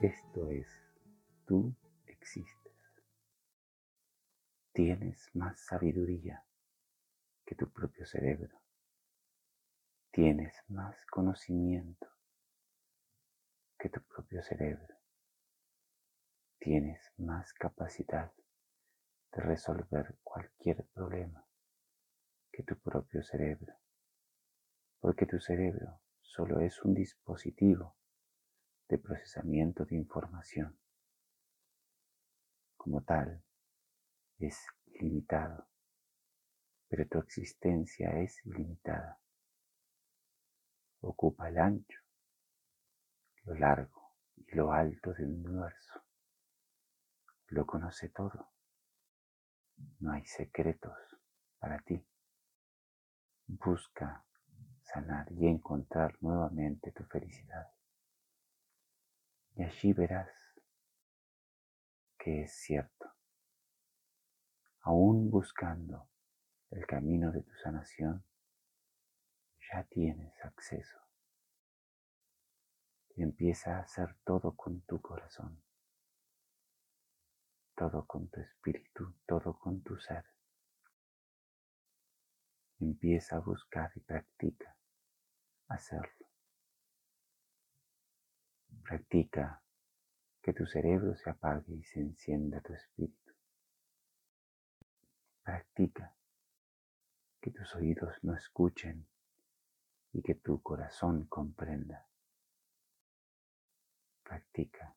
Esto es, tú existes. Tienes más sabiduría que tu propio cerebro. Tienes más conocimiento que tu propio cerebro. Tienes más capacidad de resolver cualquier problema que tu propio cerebro. Porque tu cerebro solo es un dispositivo de procesamiento de información. Como tal, es limitado, pero tu existencia es ilimitada. Ocupa el ancho, lo largo y lo alto del universo. Lo conoce todo. No hay secretos para ti. Busca sanar y encontrar nuevamente tu felicidad. Y allí verás que es cierto. Aún buscando el camino de tu sanación, ya tienes acceso. Empieza a hacer todo con tu corazón, todo con tu espíritu, todo con tu ser. Empieza a buscar y practica hacerlo. Practica que tu cerebro se apague y se encienda tu espíritu. Practica que tus oídos no escuchen y que tu corazón comprenda. Practica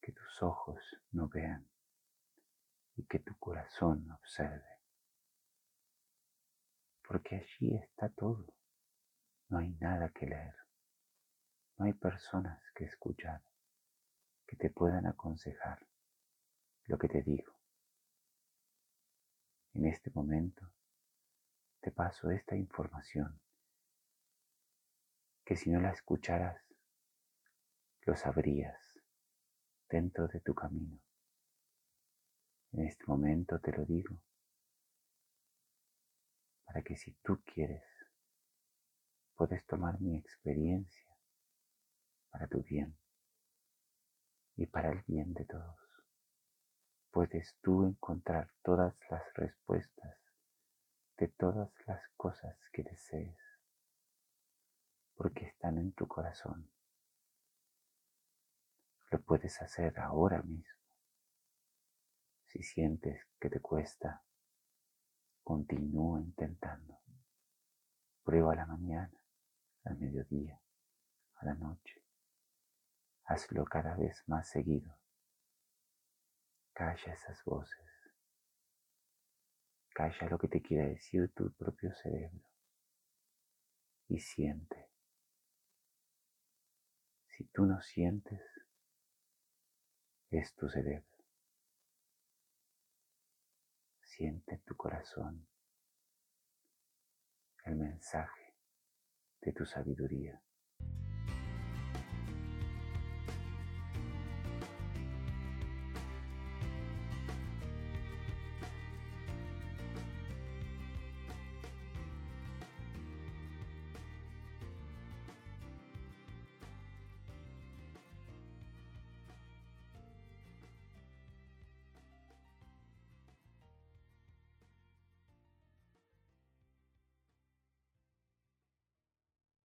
que tus ojos no vean y que tu corazón observe. Porque allí está todo. No hay nada que leer. No hay personas que escuchar que te puedan aconsejar lo que te digo. En este momento te paso esta información que si no la escucharas, lo sabrías dentro de tu camino. En este momento te lo digo para que si tú quieres, puedes tomar mi experiencia para tu bien y para el bien de todos. Puedes tú encontrar todas las respuestas de todas las cosas que desees, porque están en tu corazón. Lo puedes hacer ahora mismo. Si sientes que te cuesta, continúa intentando. Prueba a la mañana, al mediodía, a la noche hazlo cada vez más seguido. Calla esas voces. Calla lo que te quiere decir tu propio cerebro. Y siente. Si tú no sientes, es tu cerebro. Siente en tu corazón el mensaje de tu sabiduría.